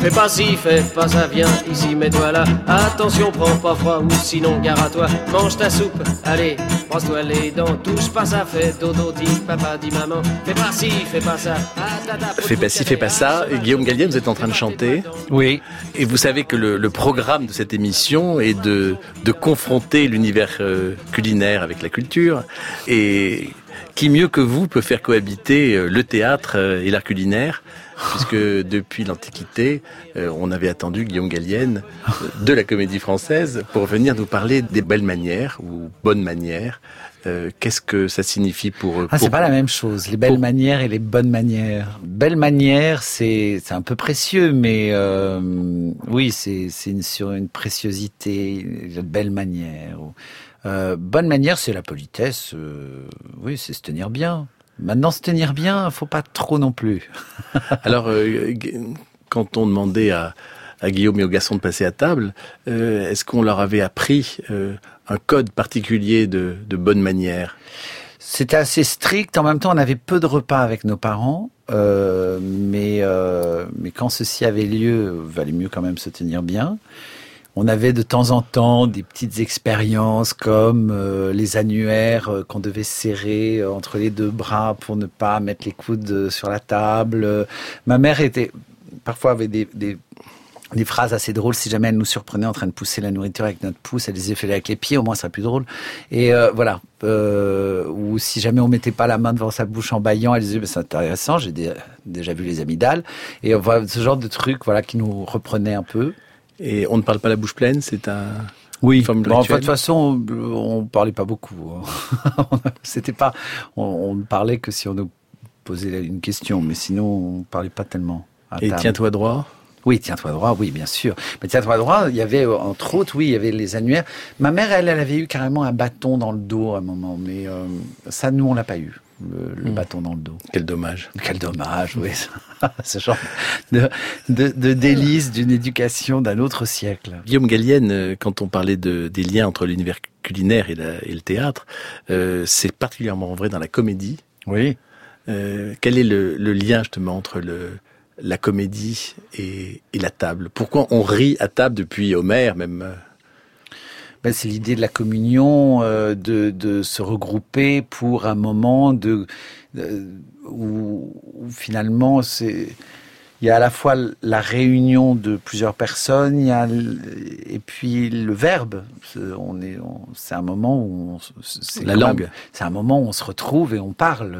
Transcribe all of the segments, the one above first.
Fais pas ci, fais pas ça, viens ici, mets-toi là. Attention, prends pas froid ou sinon gare à toi. Mange ta soupe, allez, brosse-toi les dents. Touche pas ça, fais dodo, dis papa, dis maman. Fais pas ci, fais pas ça. Fais pas ci, fais pas ça. Et Guillaume Gallienne, vous êtes en train de chanter. Oui. Et vous savez que le, le programme de cette émission est de, de confronter l'univers euh, culinaire avec la culture. Et qui mieux que vous peut faire cohabiter euh, le théâtre euh, et l'art culinaire puisque depuis l'Antiquité, on avait attendu Guillaume Gallienne de la comédie française pour venir nous parler des belles manières ou bonnes manières. Euh, Qu'est-ce que ça signifie pour eux Ah, c'est pas la même chose. Les belles manières et les bonnes manières. Belles manières, c'est c'est un peu précieux, mais euh, oui, c'est une, sur une préciosité. Manières. ou- Euh, bonne manière, c'est la politesse. euh, oui, c'est se tenir bien. Maintenant, se tenir bien, faut pas trop non plus. Alors, euh, quand on demandait à, à Guillaume et aux garçons de passer à table, euh, est-ce qu'on leur avait appris euh, un code particulier de, de bonne manière C'était assez strict. En même temps, on avait peu de repas avec nos parents. Euh, mais, euh, mais quand ceci avait lieu, valait mieux quand même se tenir bien. On avait de temps en temps des petites expériences comme euh, les annuaires qu'on devait serrer entre les deux bras pour ne pas mettre les coudes sur la table. Ma mère était parfois avait des, des phrases assez drôles. Si jamais elle nous surprenait en train de pousser la nourriture avec notre pouce, elle les effeuillait avec les pieds, au moins ça serait plus drôle. Et euh, voilà. Euh, ou si jamais on mettait pas la main devant sa bouche en baillant, elle disait, Ben, c'est intéressant, j'ai dé- déjà vu les amygdales. Et voilà, ce genre de trucs voilà, qui nous reprenaient un peu. Et on ne parle pas la bouche pleine, c'est un... Oui. Bon, enfin, de rituelle. toute façon, on, on parlait pas beaucoup. hein. C'était pas, on, ne parlait que si on nous posait une question, mais sinon on parlait pas tellement. à Et tiens-toi droit Oui, tiens-toi droit, oui, bien sûr. Mais tiens-toi droit, il y avait, euh, entre autres, oui, il y avait les annuaires. Ma mère, elle, elle avait eu carrément un bâton dans le dos à un moment, mais euh, ça, nous, on l'a pas eu, le, le Hmm. bâton dans le dos. Quel dommage. Quel dommage, oui. Ce genre de, de, de délice d'une éducation d'un autre siècle. Guillaume Gallienne, euh, quand on parlait de, des liens entre l'univers culinaire et, la- et le théâtre, euh, c'est particulièrement vrai dans la comédie. Oui. Euh, quel est le, le lien justement entre le, la comédie et, et la table. Pourquoi on rit à table depuis Homère même euh, Ben, c'est l'idée de la communion, euh, de, de se regrouper pour un moment de, où, où finalement c'est il y a à la fois la réunion de plusieurs personnes, il y a et puis le verbe. On est, c'est un moment où on, c'est La langue. C'est un moment où on se retrouve et on parle.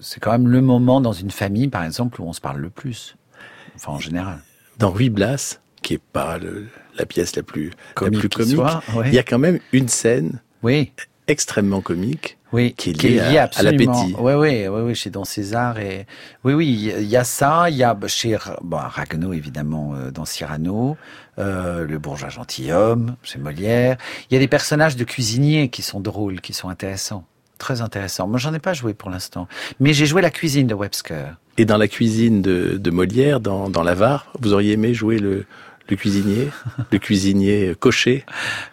C'est quand même le moment dans une famille, par exemple, où on se parle le plus. Enfin, en général. Dans Ruy Blas, qui est pas le- la pièce la plus Comique la plus comique, soit, ouais. il y a quand même une scène Oui. Extrêmement comique Oui, qui est liée à- l'appétit. Oui, oui, oui, oui, chez Don César et oui, oui, il y a- ça, il y a chez bon, Ragueneau évidemment euh, dans Cyrano, euh, le bourgeois gentilhomme chez Molière. Il y a des personnages de cuisiniers qui sont drôles, qui sont intéressants, très intéressants. Moi, j'en ai pas joué pour l'instant, mais j'ai joué la cuisine de Webster. Et dans la cuisine de, de Molière, dans, dans l'Avare, vous auriez aimé jouer le, le cuisinier, le cuisinier coché.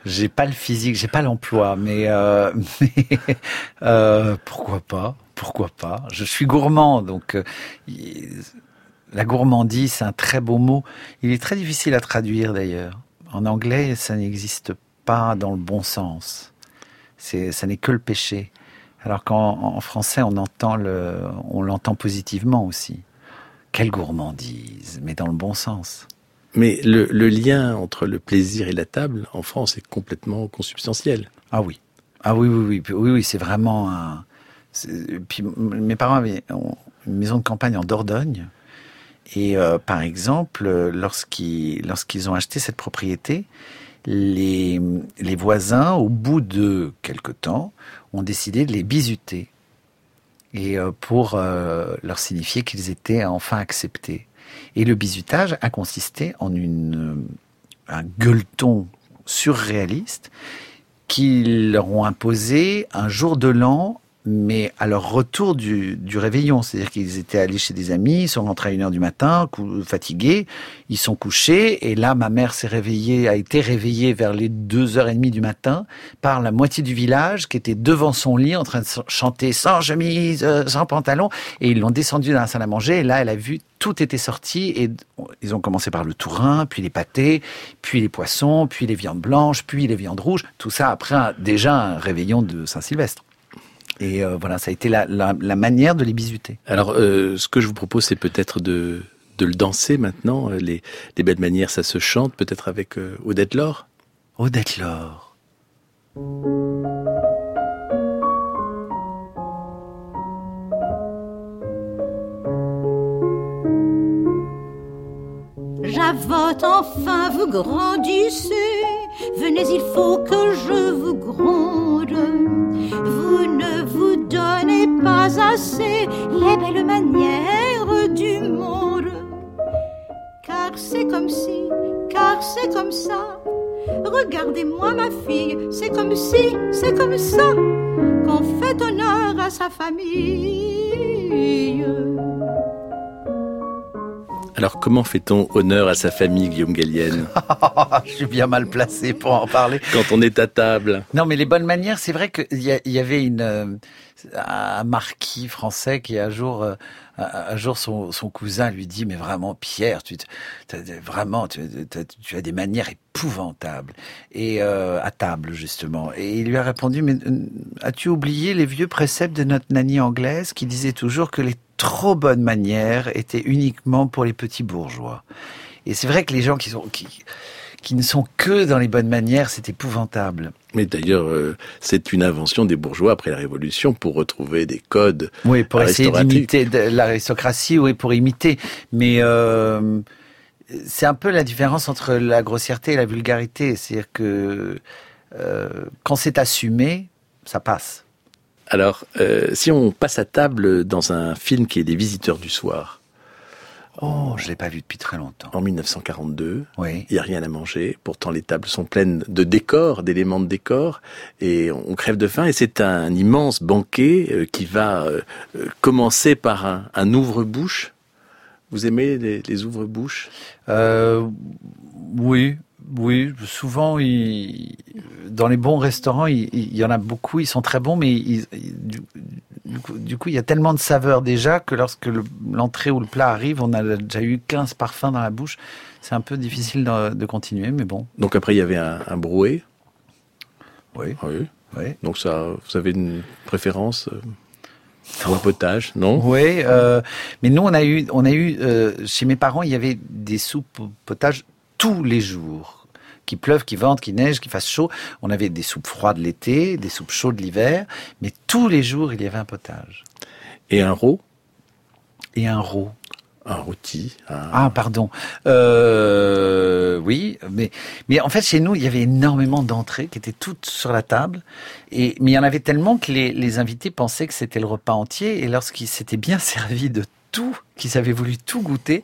J'ai pas le physique, j'ai pas l'emploi, mais, euh, euh, pourquoi pas Pourquoi pas Je suis gourmand, donc euh, la gourmandise, c'est un très beau mot. Il est très difficile à traduire d'ailleurs. En anglais, ça n'existe pas dans le bon sens. Ça n'est que le péché. Alors qu'en en français, on entend on l'entend positivement aussi. Quelle gourmandise, mais dans le bon sens. Mais le, lien entre le plaisir et la table, en France, est complètement consubstantiel. Ah oui. Ah oui, oui, oui. Oui, oui, c'est vraiment un. Puis mes parents avaient une maison de campagne en Dordogne. Et euh, par exemple, lorsqu'ils ont acheté cette propriété, les, les voisins, au bout de quelque temps, ont décidé de les bisuter. et euh, pour euh, leur signifier qu'ils étaient enfin acceptés. Et le bizutage a consisté en une, un gueuleton surréaliste qu'ils leur ont imposé un jour de l'an mais à leur retour du, du réveillon, c'est-à-dire qu'ils étaient allés chez des amis, ils sont rentrés à une heure du matin, fatigués, ils sont couchés, et là, ma mère s'est réveillée, a été réveillée vers les deux heures et demie du matin par la moitié du village qui était devant son lit en train de chanter sans chemise, euh, sans pantalon, et ils l'ont descendu dans la salle à manger, et là, elle a vu tout était sorti et ils ont commencé par le tourin, puis les pâtés, puis les poissons, puis les viandes blanches, puis les viandes rouges. Tout ça après déjà un réveillon de Saint-Sylvestre. Et euh, voilà, ça a été la, la, la, manière de les bisuter. Alors, euh, ce que je vous propose, c'est peut-être de, de le danser maintenant. Les, les belles manières, ça se chante, peut-être avec euh, Odette Laure Odette Laure. J'avote enfin, vous grandissez. Venez, il faut que je vous gronde. Vous ne vous donnez pas assez les belles manières du monde. Car c'est comme si, car c'est comme ça. Regardez-moi ma fille, c'est comme si, c'est comme ça qu'on fait honneur à sa famille. Alors, comment fait-on honneur à sa famille, Guillaume Gallienne Je suis bien mal placé pour en parler. Quand on est à table. Non, mais les bonnes manières, c'est vrai qu'il y, y, avait une, euh, un marquis français qui un jour, euh, un jour son, son, cousin lui dit, mais vraiment Pierre, tu vraiment, tu, tu, as des manières épouvantables et euh, à table justement. Et il lui a répondu, mais as-tu oublié les vieux préceptes de notre nanny anglaise qui disait toujours que les trop bonnes manières étaient uniquement pour les petits bourgeois. Et c'est vrai que les gens qui sont qui, qui ne sont que dans les bonnes manières, c'est épouvantable. Mais d'ailleurs, euh, c'est une invention des bourgeois après la Révolution pour retrouver des codes. Oui, pour essayer d'imiter l'aristocratie, oui, pour imiter. Mais euh, c'est un peu la différence entre la grossièreté et la vulgarité. C'est-à-dire que euh, quand c'est assumé, ça passe. Alors, euh, si on passe à table dans un film qui est Les Visiteurs du Soir. Oh, je l'ai pas vu depuis très longtemps. En 1942. Oui. Il y a rien à manger. Pourtant, les tables sont pleines de décors, d'éléments de décor, et on crève de faim. Et c'est un immense banquet euh, qui va euh, commencer par un, un ouvre-bouche. Vous aimez les, les ouvre-bouches? Euh, Oui, oui, souvent, dans les bons restaurants, il, il, y en a beaucoup, ils sont très bons, mais du, coup, du, coup, il y a tellement de saveurs déjà que lorsque l'entrée ou le plat arrive, on a déjà eu 15 parfums dans la bouche. C'est un peu difficile de, de, continuer, mais bon. Donc après, il y avait un, un brouet Oui. oui. oui. Donc ça, vous avez une préférence ou un potage, non? Oui, euh, mais nous on a eu, on a eu euh, chez mes parents, il y avait des soupes au potage tous les jours. Qu'il pleuve, qu'il vente, qu'il neige, qu'il fasse chaud. On avait des soupes froides l'été, des soupes chaudes l'hiver, mais tous les jours, il y avait un potage. Et un rot Et un rot. Un rôti. Un... Ah, pardon. Euh, oui, mais, mais en fait, chez nous, il y avait énormément d'entrées qui étaient toutes sur la table. Et, mais il y en avait tellement que les, les invités pensaient que c'était le repas entier. Et lorsqu'ils s'étaient bien servis de tout, qu'ils avaient voulu tout goûter.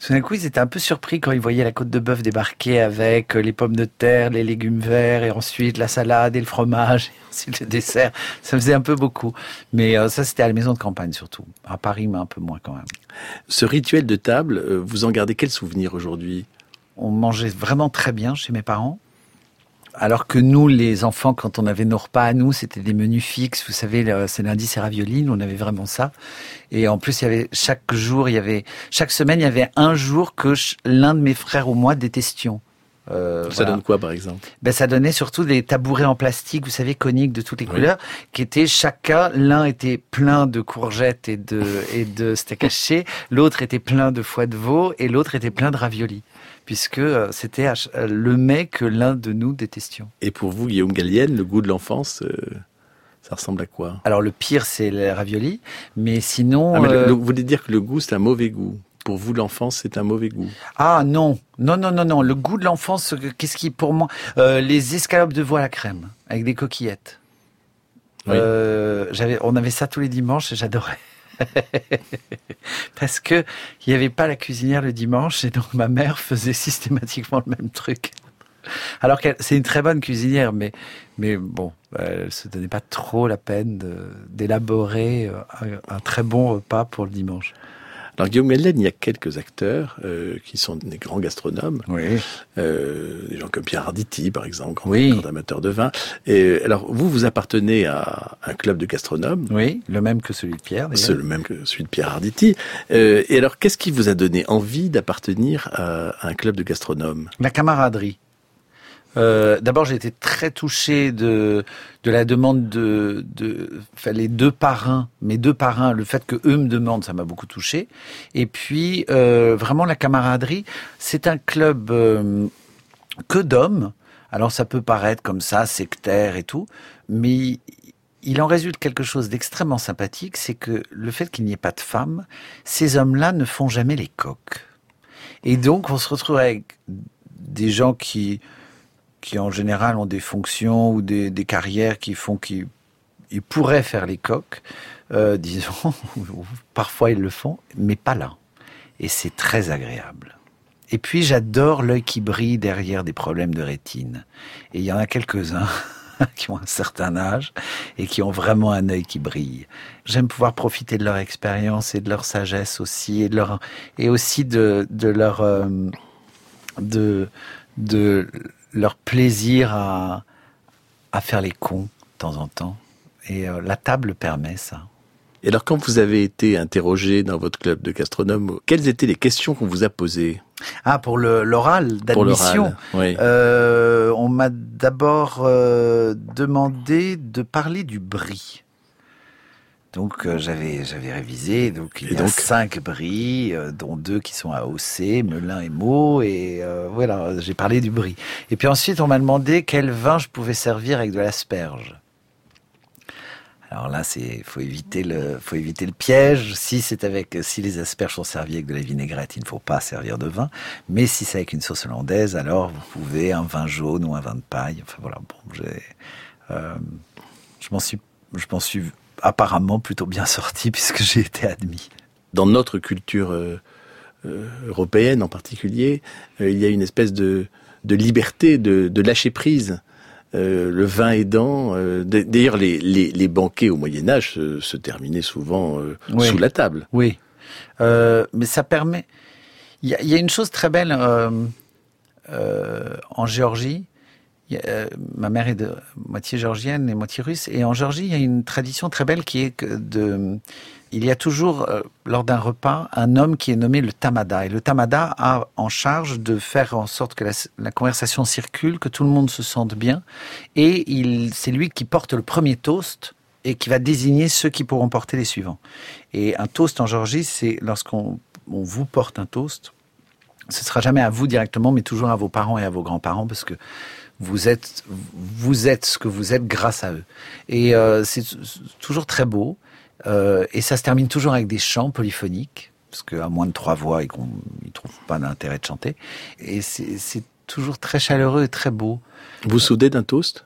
Tout d'un coup, ils étaient un peu surpris quand ils voyaient la côte de bœuf débarquer avec les pommes de terre, les légumes verts, et ensuite la salade et le fromage, et ensuite le dessert. Ça faisait un peu beaucoup. Mais euh, ça, c'était à la maison de campagne surtout. À Paris, mais un peu moins quand même. Ce rituel de table, euh, vous en gardez quel souvenir aujourd'hui? On mangeait vraiment très bien chez mes parents alors que nous, les enfants, quand on avait nos repas à nous, c'était des menus fixes. Vous savez, c'est lundi, c'est ravioli. Nous, on avait vraiment ça. Et en plus, il y avait chaque jour, il y avait chaque semaine, il y avait un jour que l'un de mes frères ou moi détestions. Euh, ça voilà. donne quoi, par exemple? Ben, Ça donnait surtout des tabourets en plastique, vous savez, coniques de toutes les oui. couleurs, qui étaient chacun, l'un était plein de courgettes et de, et de steak haché, l'autre était plein de foie de veau, et l'autre était plein de raviolis puisque c'était le mets que l'un de nous détestions. Et pour vous, Guillaume Gallienne, le goût de l'enfance, euh, ça ressemble à quoi? Alors le pire, c'est les raviolis, mais sinon... Ah, mais euh... le, vous voulez dire que le goût, c'est un mauvais goût pour vous, l'enfance, c'est un mauvais goût Ah non, non, non, non, non. Le goût de l'enfance, qu'est-ce qui, pour moi, euh, les escalopes de veau à la crème avec des coquillettes. Oui. Euh, on avait ça tous les dimanches et j'adorais. Parce que il n'y avait pas la cuisinière le dimanche et donc ma mère faisait systématiquement le même truc. Alors que c'est une très bonne cuisinière, mais mais bon, elle se donnait pas trop la peine d'élaborer euh, un très bon repas pour le dimanche. Alors Guillaume Gallienne, il y a quelques acteurs euh, qui sont des grands gastronomes, Oui. euh, des gens comme Pierre Arditi par exemple, grand, Oui. grand amateur de vin. Et alors vous, vous appartenez à un club de gastronomes. Oui, le même que celui de Pierre. C'est le même que celui de Pierre Arditi. Euh, et alors, qu'est-ce qui vous a donné envie d'appartenir à un club de gastronomes? La camaraderie. Euh, D'abord, j'ai été très touché de la demande de enfin, les deux parrains, mes deux parrains, le fait que eux me demandent, ça m'a beaucoup touché. Et puis euh, vraiment la camaraderie, c'est un club euh, que d'hommes. Alors ça peut paraître comme ça sectaire et tout, mais il en résulte quelque chose d'extrêmement sympathique, c'est que le fait qu'il n'y ait pas de femmes, ces hommes-là ne font jamais les coqs. Et donc on se retrouve avec des gens qui qui en général ont des fonctions ou des, carrières qui font qu'ils ils pourraient faire les coqs, euh, disons, parfois ils le font, mais pas là. Et c'est très agréable. Et puis j'adore l'œil qui brille derrière des problèmes de rétine. Et il y en a quelques-uns qui ont un certain âge et qui ont vraiment un œil qui brille. J'aime pouvoir profiter de leur expérience et de leur sagesse aussi et leur et aussi de de leur euh, de leur plaisir à à faire les cons de temps en temps. Et euh, la table permet ça. Et alors, quand vous avez été interrogé dans votre club de gastronomes, quelles étaient les questions qu'on vous a posées? Ah, pour l'oral d'admission. Oui. Euh, on m'a d'abord euh, demandé de parler du brie. Donc euh, j'avais j'avais révisé. Donc il Et y a cinq bris, euh, dont deux qui sont à OC, Melun et Meaux, et euh, voilà, j'ai parlé du brie. Et puis ensuite on m'a demandé quel vin je pouvais servir avec de l'asperge. Alors là, c'est faut éviter le faut éviter le piège. Si c'est avec si les asperges sont servies avec de la vinaigrette, il ne faut pas servir de vin. Mais si c'est avec une sauce hollandaise, alors vous pouvez un vin jaune ou un vin de paille. Enfin voilà, bon, j'ai euh, je m'en suis je m'en suis apparemment plutôt bien sorti puisque j'ai été admis. Dans notre culture euh, euh, européenne en particulier, euh, il y a une espèce de, de liberté, de, de lâcher prise. Le vin aidant. D'ailleurs, les, les, les banquets au Moyen Âge se, se terminaient souvent Oui. sous la table. Oui, mais ça permet. Il y a, il y a une chose très belle en Géorgie. Euh, ma mère est de moitié géorgienne et moitié russe. Et en Géorgie, il y a une tradition très belle qui est que de. Il y a toujours, euh, lors d'un repas, un homme qui est nommé le tamada. Et le tamada a en charge de faire en sorte que la, conversation circule, que tout le monde se sente bien. Et il, c'est lui qui porte le premier toast et qui va désigner ceux qui pourront porter les suivants. Et un toast en Géorgie, c'est lorsqu'on on vous porte un toast, ce sera jamais à vous directement, mais toujours à vos parents et à vos grands-parents, parce que vous êtes, vous êtes ce que vous êtes grâce à eux. Et euh, c'est toujours très beau. Euh, et ça se termine toujours avec des chants polyphoniques, parce qu'à moins de trois voix, ils ne trouvent pas d'intérêt de chanter. Et c'est toujours très chaleureux et très beau. Vous soudez d'un toast?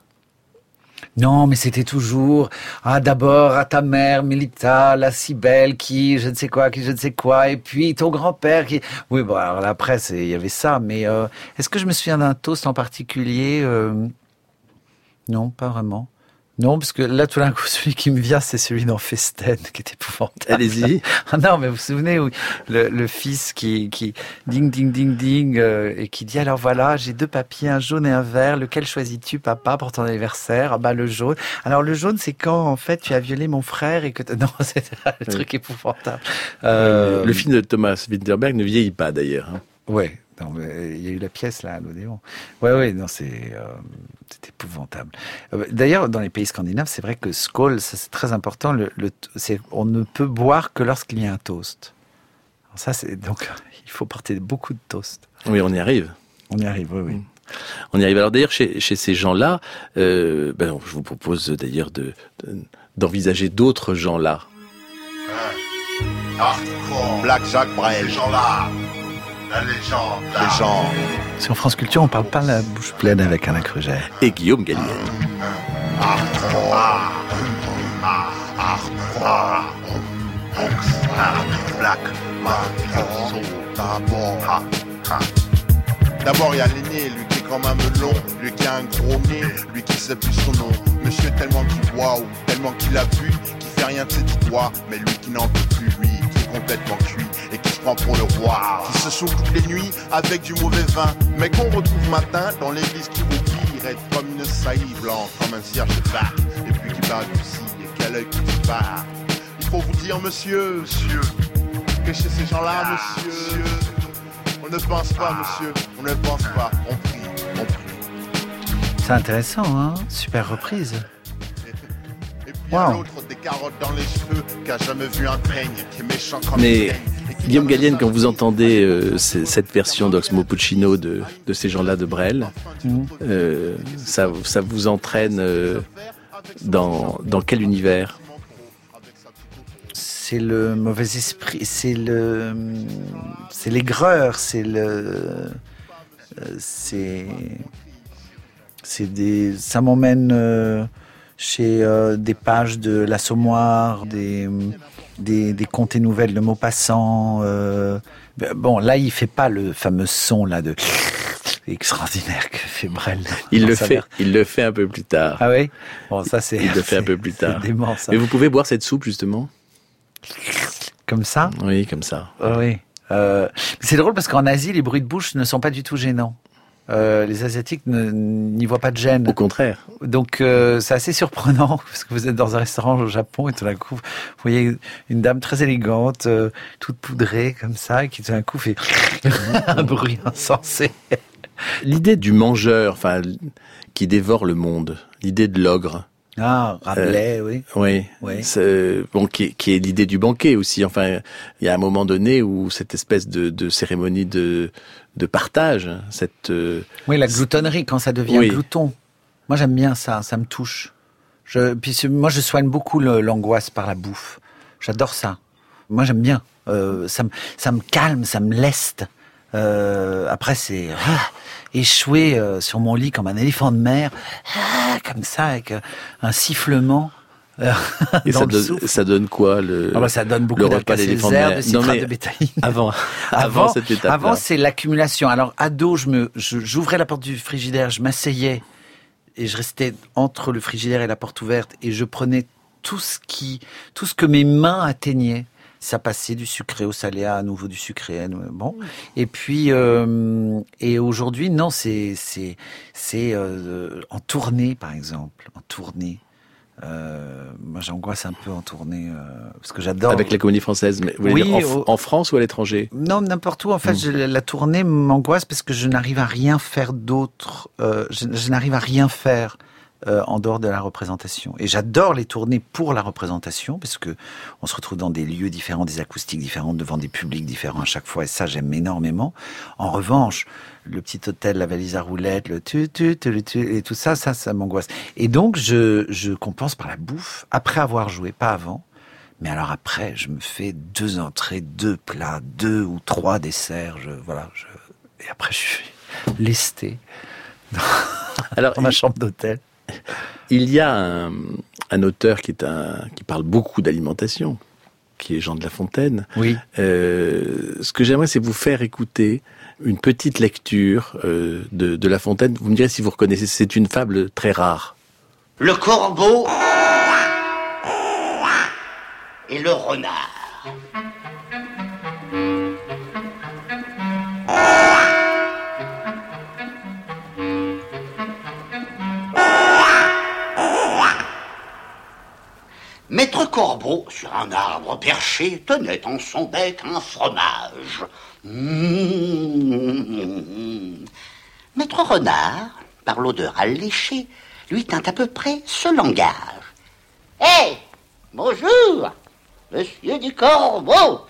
Non, mais c'était toujours ah d'abord à ta mère Milita, la si belle qui je ne sais quoi, qui je ne sais quoi, et puis ton grand-père qui oui bon alors là, après c'est il y avait ça, mais euh, est-ce que je me souviens d'un toast en particulier Euh, Non, pas vraiment. Non, parce que là, tout d'un coup, celui qui me vient, c'est celui dans Festen, qui est épouvantable. Allez-y. Ah non, mais vous vous souvenez, où le, le fils qui, qui ding, ding, ding, ding, euh, et qui dit, alors voilà, j'ai deux papiers, un jaune et un vert, lequel choisis-tu, papa, pour ton anniversaire? Ah bah, le jaune. Alors, le jaune, c'est quand, en fait, tu as violé mon frère et que non, c'est le truc épouvantable. Euh, Le film de Thomas Winterberg ne vieillit pas d'ailleurs. hein. Ouais, non, mais il y a eu la pièce là, à l'Odéon. Ouais, ouais, non, c'est euh, c'est épouvantable. Euh, D'ailleurs, dans les pays scandinaves, c'est vrai que skål, ça c'est très important. Le, le c'est on ne peut boire que lorsqu'il y a un toast. Alors ça, c'est donc il faut porter beaucoup de toast. Oui, on y arrive. On y arrive, oui, oui. On y arrive. Alors d'ailleurs, chez, chez ces gens-là, euh, ben, je vous propose d'ailleurs de- de- d'envisager d'autres gens-là. Black Jacques Brel. Les gens là. La légende. Gens. Sur France Culture, on parle pas la bouche pleine avec Alain Kruger. Et Guillaume Gallienne. D'abord. Il y a l'aîné, lui qui est quand même long, lui qui a un gros nez, lui qui sait plus son nom. Monsieur tellement qu'il boit ou tellement qu'il a fait rien de ses du doigt, mais lui qui n'en peut plus, lui qui est complètement cuit et qui se prend pour le roi. Qui se saoule toutes les nuits avec du mauvais vin, mais qu'on retrouve matin dans l'église qui vous pire, être comme une saillie blanche, comme un cierge de bar, et puis qui bat du et quel œil qui disparaît. Il faut vous dire, monsieur, monsieur, que chez ces gens-là, monsieur, on ne pense pas, monsieur, on ne pense pas, on prie, on prie. C'est intéressant, hein Super reprise. Wow. l'autre des carottes dans les cheveux, qui a jamais vu un peigne, qui est méchant comme Mais Guillaume Gallienne, quand vous entendez euh, cette version d'Oxmo Puccino de, de ces gens-là de Brel, euh, ça, ça vous entraîne euh, dans, dans quel univers C'est le mauvais esprit, c'est le, c'est l'aigreur, c'est le, c'est, c'est des, ça m'emmène euh, chez euh, des pages de l'Assommoir, des, des, des contes et nouvelles de Maupassant. Euh, ben, bon, là, il fait pas le fameux son là de extraordinaire que fait Brel. il le, fait, il le fait un peu plus tard. Ah oui? Bon, ça c'est. Il le fait un peu plus c'est tard. dément, ça. Mais vous pouvez boire cette soupe justement? Comme ça? Oui, comme ça. Ah oui. Euh, c'est drôle parce qu'en Asie, les bruits de bouche ne sont pas du tout gênants. Euh, les Asiatiques n'y voient pas de gêne. Au contraire. Donc euh, c'est assez surprenant parce que vous êtes dans un restaurant au Japon et tout d'un coup, vous voyez une dame très élégante, euh, toute poudrée comme ça, et qui tout d'un coup fait un bruit insensé. L'idée du mangeur, enfin, qui dévore le monde, l'idée de l'ogre, Ah, Rabelais, oui. oui, Oui. bon, qui, est- qui est l'idée du banquet aussi. Enfin, il y a un moment donné où cette espèce de, de cérémonie de, de partage, cette euh, Oui, la gloutonnerie quand ça devient Oui. glouton. Moi j'aime bien ça, ça me touche. Je, puis moi je soigne beaucoup l'angoisse par la bouffe. J'adore ça. Moi j'aime bien. Euh, ça, me, ça me calme, ça me leste. Euh, après c'est ah, échouer euh, sur mon lit comme un éléphant de mer, ah, comme ça avec euh, un sifflement. Euh, et ça, donne, souffle. ça donne quoi le, Ah bah, ça donne beaucoup le repas d'éléphant de Non, mais de bétaïne. avant, avant, cette étape Avant, c'est l'accumulation. Alors, ado, je me, j'ouvrais la porte du frigidaire, je m'asseyais et je restais entre le frigidaire et la porte ouverte et je prenais tout ce qui, tout ce que mes mains atteignaient. Ça passait du sucré au salé à nouveau du sucré. nouveau- Bon. Et puis, euh, et aujourd'hui, non, c'est, c'est, c'est euh, en tournée, par exemple, en tournée. Euh, moi, j'angoisse un peu en tournée euh, parce que j'adore. avec la comédie française. Mais vous voulez Oui, dire en, au- en France ou à l'étranger? Non, n'importe où. En Hmm. fait, je- la tournée m'angoisse parce que je n'arrive à rien faire d'autre. euh, je je n'arrive à rien faire euh, en dehors de la représentation. Et j'adore les tournées pour la représentation parce que on se retrouve dans des lieux différents, des acoustiques différentes, devant des publics différents à chaque fois. Et ça, j'aime énormément. En revanche, le petit hôtel, la valise à roulettes, le tu tu tu et tout ça, ça, ça m'angoisse. Et donc, je, je compense par la bouffe après avoir joué, pas avant. Mais alors après, je me fais deux entrées, deux plats, deux ou trois desserts. Je, voilà, je, et après, je suis lesté Alors, dans ma chambre d'hôtel. Il y a un, un auteur qui est un qui parle beaucoup d'alimentation, qui est Jean de La Fontaine. Oui. Euh, ce que j'aimerais, c'est vous faire écouter une petite lecture euh, de, de La Fontaine. Vous me direz si vous reconnaissez. C'est une fable très rare. Le corbeau et le renard. Maître Corbeau, sur un arbre perché, tenait en son bec un fromage. Mmh. Maître Renard, par l'odeur alléchée, lui tint à peu près ce langage. Hé Bonjour Monsieur du Corbeau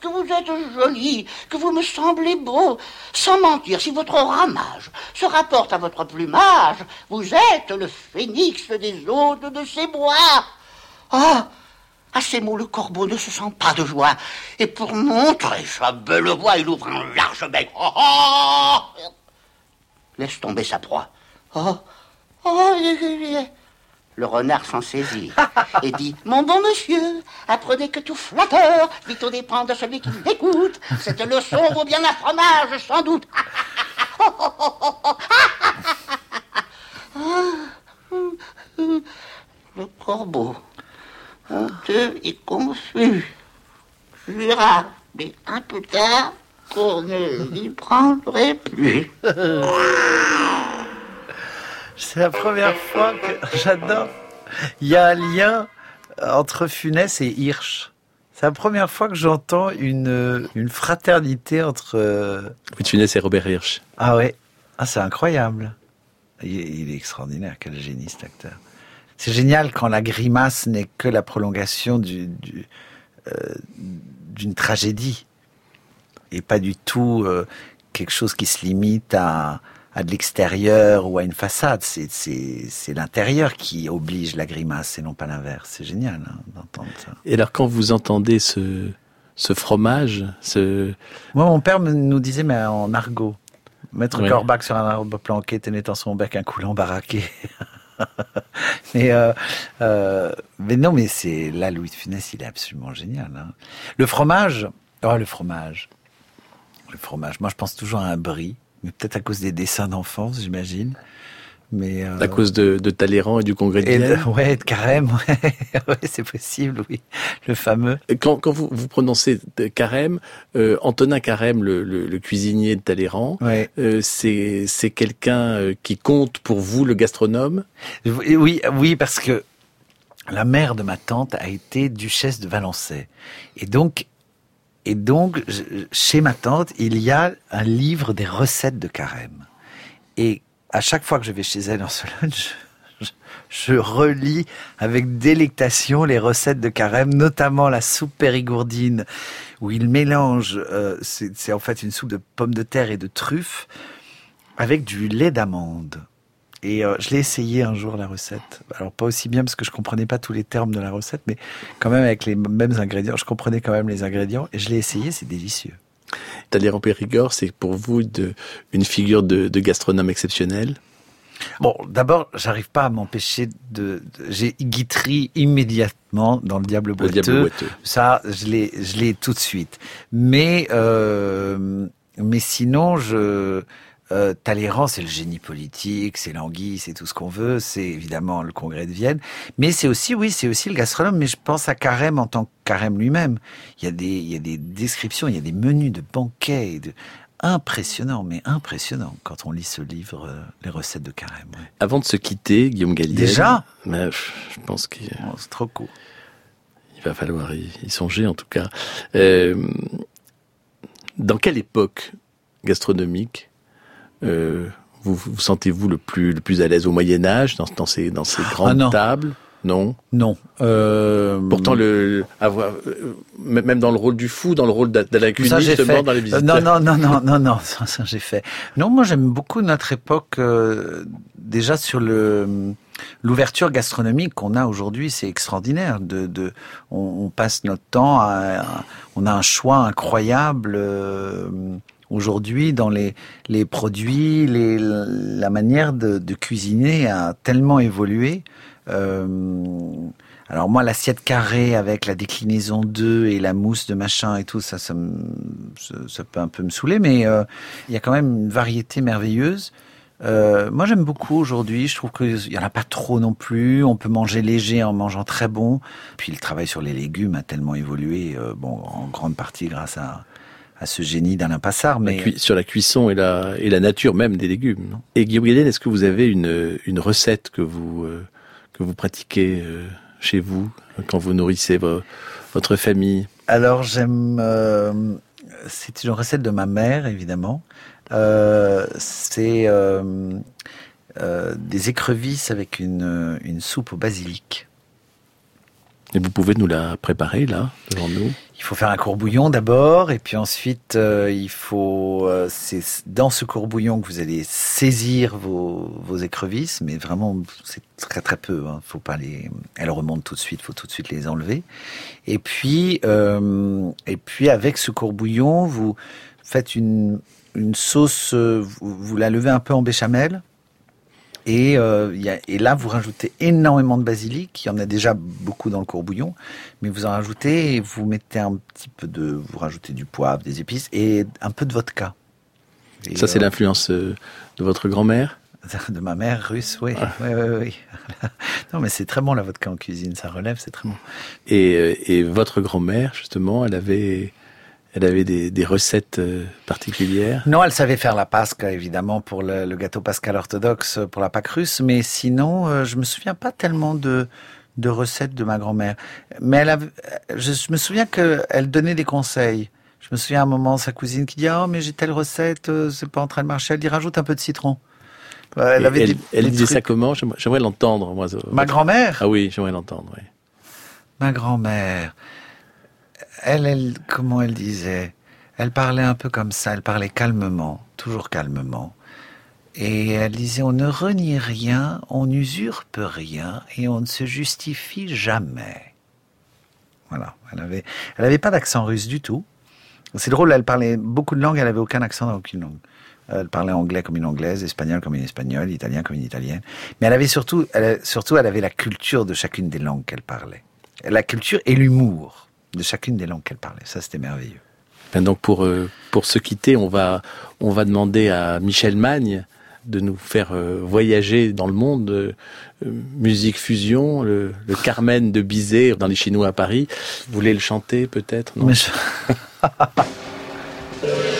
Que vous êtes joli, que vous me semblez beau. Sans mentir, si votre ramage se rapporte à votre plumage, vous êtes le phénix des hôtes de ces bois. Ah À ces mots, le corbeau ne se sent pas de joie. Et pour montrer sa belle voix, il ouvre un large bec. Oh, oh Laisse tomber sa proie. Oh Oh Le renard s'en saisit et dit Mon bon monsieur, apprenez que tout flatteur vit au dépend de celui qui l'écoute. Cette leçon vaut bien un fromage, sans doute. Le corbeau, honteux et confus, jura, mais un peu tard, qu'on ne l'y prendrait plus. C'est la première fois que j'adore. Il y a un lien entre Funès et Hirsch. C'est la première fois que j'entends une, une fraternité entre. euh, Louis de Funès et Robert Hirsch. Ah ouais. Ah, c'est incroyable. Il, il est extraordinaire. Quel génie, cet acteur. C'est génial quand la grimace n'est que la prolongation du, du, euh, d'une tragédie. Et pas du tout euh, quelque chose qui se limite à, à de l'extérieur ou à une façade. C'est, c'est, c'est l'intérieur qui oblige la grimace et non pas l'inverse. C'est génial hein, d'entendre ça. Et alors, quand vous entendez ce, ce fromage, ce, Moi, mon père nous disait, mais en argot. Mettre Oui. Corbac sur un arbre planqué, tenait en son bec un coulant baraqué. mais, euh, euh, mais non, mais c'est là, Louis de Funès, il est absolument génial. hein. Le fromage, oh, le fromage. Le fromage. Moi, je pense toujours à un brie, peut-être à cause des dessins d'enfance, j'imagine. Mais euh, à cause de, de Talleyrand et du congrès de Vienne. ouais, de carême, ouais, ouais, c'est possible, oui, le fameux. Quand, quand vous, vous prononcez Carême, euh, Antonin Carême, le, le- le cuisinier de Talleyrand, Ouais. euh, c'est quelqu'un qui compte pour vous, le gastronome? Oui, oui, oui, parce que la mère de ma tante a été duchesse de Valençay. Et donc, et donc, chez ma tante, il y a un livre des recettes de carême. Et à chaque fois que je vais chez elle en Sologne, je, je- relis avec délectation les recettes de carême, notamment la soupe périgourdine, où il mélange, euh, c'est en fait une soupe de pommes de terre et de truffes, avec du lait d'amande. Et euh, je l'ai essayé un jour la recette. Alors pas aussi bien parce que je comprenais pas tous les termes de la recette, mais quand même avec les mêmes ingrédients, je comprenais quand même les ingrédients et je l'ai essayé, c'est délicieux. Talleyrand Périgord, c'est pour vous de, une figure de, de gastronome exceptionnel? Bon, d'abord, j'arrive pas à m'empêcher de, de- j'ai Guitry immédiatement dans le Diable Le boiteux. diable boiteux. Ça, je l'ai, je l'ai tout de suite. Mais, euh, mais sinon, je, euh, Talleyrand, c'est le génie politique, c'est l'anguille, c'est tout ce qu'on veut, c'est évidemment le congrès de Vienne. Mais c'est aussi, oui, c'est aussi le gastronome, mais je pense à Carême en tant que Carême lui-même. Il y a des, il y a des descriptions, il y a des menus de banquets, et de, impressionnant, mais impressionnant quand on lit ce livre, euh, les recettes de Carême. ouais. Avant de se quitter, Guillaume Gallienne. Déjà? Mais, pff, Je pense qu'il Oh, c'est trop court. il va falloir y, y songer en tout cas. Euh, dans quelle époque gastronomique euh, vous, vous sentez-vous le plus, le plus à l'aise au Moyen Âge, dans, dans ces, dans ces grandes Ah non. tables? Non? Non. Euh, Pourtant, le, avoir, euh, même dans le rôle du fou, dans le rôle j'ai justement, fait. dans les Euh, visiteurs. non, non, non, non, non, non, ça, ça, j'ai fait. Non, moi j'aime beaucoup notre époque. euh, déjà sur le l'ouverture gastronomique qu'on a aujourd'hui, c'est extraordinaire. De, de, on, on passe notre temps à, à- on a un choix incroyable. euh, Aujourd'hui, dans les, les produits, les, la manière de, de cuisiner a tellement évolué. Euh, alors moi, l'assiette carrée avec la déclinaison d'œufs et la mousse de machin et tout, ça, ça, me- ça peut un peu me saouler, mais euh, il y a quand même une variété merveilleuse. Euh, moi, j'aime beaucoup aujourd'hui. Je trouve qu'il y en a pas trop non plus. On peut manger léger en mangeant très bon. Puis le travail sur les légumes a tellement évolué, euh, bon, en grande partie grâce à, à ce génie d'Alain Passard. Mais sur la cuisson et la, et la nature même des légumes. non? Et Guillaume Gallienne, est-ce que vous avez une, une recette que vous, euh, que vous pratiquez euh, chez vous quand vous nourrissez vo- votre famille? Alors j'aime. euh, c'est une recette de ma mère, évidemment. Euh, c'est euh, euh, des écrevisses avec une, une soupe au basilic. Et vous pouvez nous la préparer là, devant nous? Il faut faire un courbouillon d'abord, et puis ensuite euh, il faut. euh, c'est dans ce courbouillon que vous allez saisir vos, vos écrevisses, mais vraiment c'est très très peu. Hein, faut pas les. Elles remontent tout de suite, faut tout de suite les enlever. Et puis euh, et puis avec ce courbouillon, vous faites une une sauce. euh, Vous, vous la levez un peu en béchamel. Et, euh, il y a- et là, vous rajoutez énormément de basilic. Il y en a déjà beaucoup dans le courbouillon, mais vous en rajoutez et vous mettez un petit peu de, vous rajoutez du poivre, des épices et un peu de vodka. Et, Ça, c'est euh, l'influence euh, de votre grand-mère? de ma mère russe, oui. oui, oui, oui. non, mais c'est très bon la vodka en cuisine, ça relève, c'est très bon. et, et votre grand-mère, justement, elle avait, elle avait des, des recettes euh, particulières Non, elle savait faire la pasca, évidemment, pour le, le gâteau pascal orthodoxe, pour la Pâque russe, mais sinon, euh, je me souviens pas tellement de, de recettes de ma grand-mère. Mais elle avait- je, je me souviens qu'elle donnait des conseils. Je me souviens à un moment, sa cousine qui dit, oh, mais j'ai telle recette, euh, c'est pas en train de marcher. Elle dit, rajoute un peu de citron. Euh, Elle avait elle, des- elle des disait ça comment? J'aimerais l'entendre, moi. euh, Ma grand-mère? Ah oui, j'aimerais l'entendre, oui. Ma grand-mère, elle, comment elle disait? Elle parlait un peu comme ça, elle parlait calmement, toujours calmement. Et elle disait, on ne renie rien, on n'usurpe rien et on ne se justifie jamais. Voilà, elle avait, elle pas d'accent russe du tout. C'est drôle, elle parlait beaucoup de langues, elle avait aucun accent dans aucune langue. Elle parlait anglais comme une anglaise, espagnol comme une espagnole, italien comme une italienne. Mais elle avait surtout, surtout, elle avait la culture de chacune des langues qu'elle parlait. La culture et l'humour de chacune des langues qu'elle parlait. Ça, c'était merveilleux. Ben donc pour euh, pour se quitter, on va on va demander à Michel Magne de nous faire euh, voyager dans le monde euh, musique fusion, le, le Carmen de Bizet dans les Chinois à Paris. Vous voulez le chanter peut-être? Non? Mais je-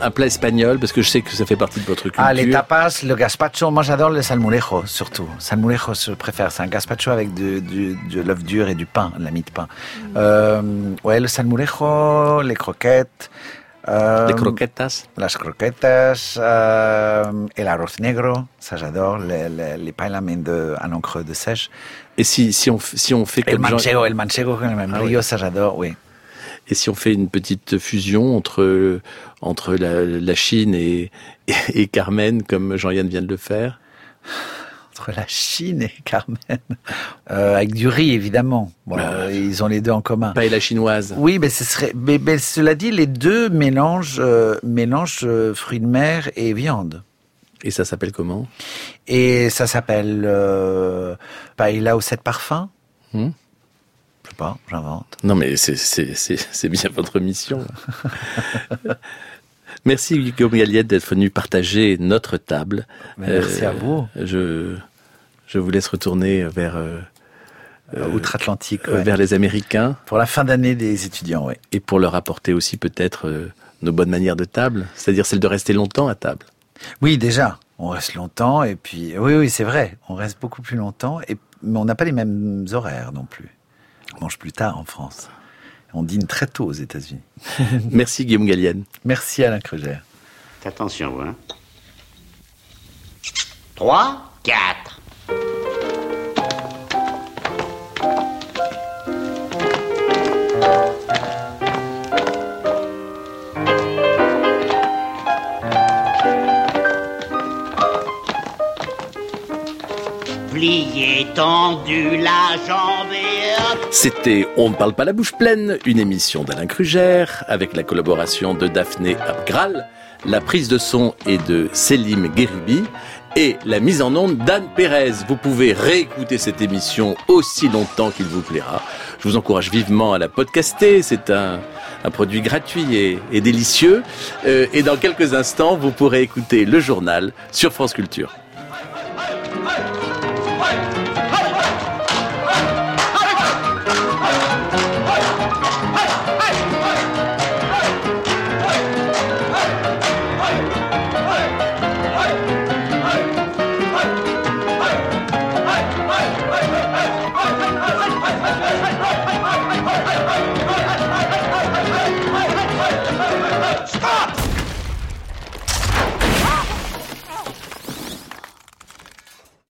Un plat espagnol parce que je sais que ça fait partie de votre culture. Ah, les tapas, le gazpacho, moi j'adore le salmorejo, surtout. Salmorejo, je préfère. C'est un gazpacho avec de, du- de l'œuf dur et du pain, de la mie de pain. Euh, ouais, le salmorejo, les croquettes. euh, Les croquetas. Las croquetas, euh, el arroz negro, ça j'adore. Les, les, les de, à l'encre de sèche. Et si si on si on fait El comme Jean- manchego, el manchego con el membrillo, ça j'adore, oui. Et si on fait une petite fusion entre entre la, la Chine et, et et Carmen comme Jean-Yann vient de le faire? Entre la Chine et Carmen. Euh, avec du riz, évidemment. Bon, Ah. euh, ils ont les deux en commun. Paella chinoise. Oui, mais ce serait. Mais, mais cela dit, les deux mélangent, euh, mélangent euh, fruits de mer et viande. Et ça s'appelle comment? Et ça s'appelle euh, paella aux sept parfums. Hmm? Pas, j'invente. Non, mais c'est, bien votre mission. Merci Guillaume Galliette d'être venu partager notre table. Merci à vous. Je, je vous laisse retourner vers, euh, Euh, Outre-Atlantique. euh, ouais. vers les Américains Pour la fin d'année des étudiants, oui. et pour leur apporter aussi peut-être euh, nos bonnes manières de table, c'est-à-dire celle de rester longtemps à table. Oui, déjà, on reste longtemps et puis oui, oui, c'est vrai, on reste beaucoup plus longtemps et mais on n'a pas les mêmes horaires non plus. On mange plus tard en France. On dîne très tôt aux États-Unis. Merci Guillaume Gallienne. Merci Alain Kruger. Attention, vous, hein. 3, 4. C'était On ne parle pas la bouche pleine, une émission d'Alain Krugère avec la collaboration de Daphné Abgral, la prise de son est de Selim Gueribi et la mise en onde d'Anne Pérez. Vous pouvez réécouter cette émission aussi longtemps qu'il vous plaira. Je vous encourage vivement à la podcaster. C'est un, produit gratuit et, et délicieux. Euh, et dans quelques instants, vous pourrez écouter le journal sur France Culture.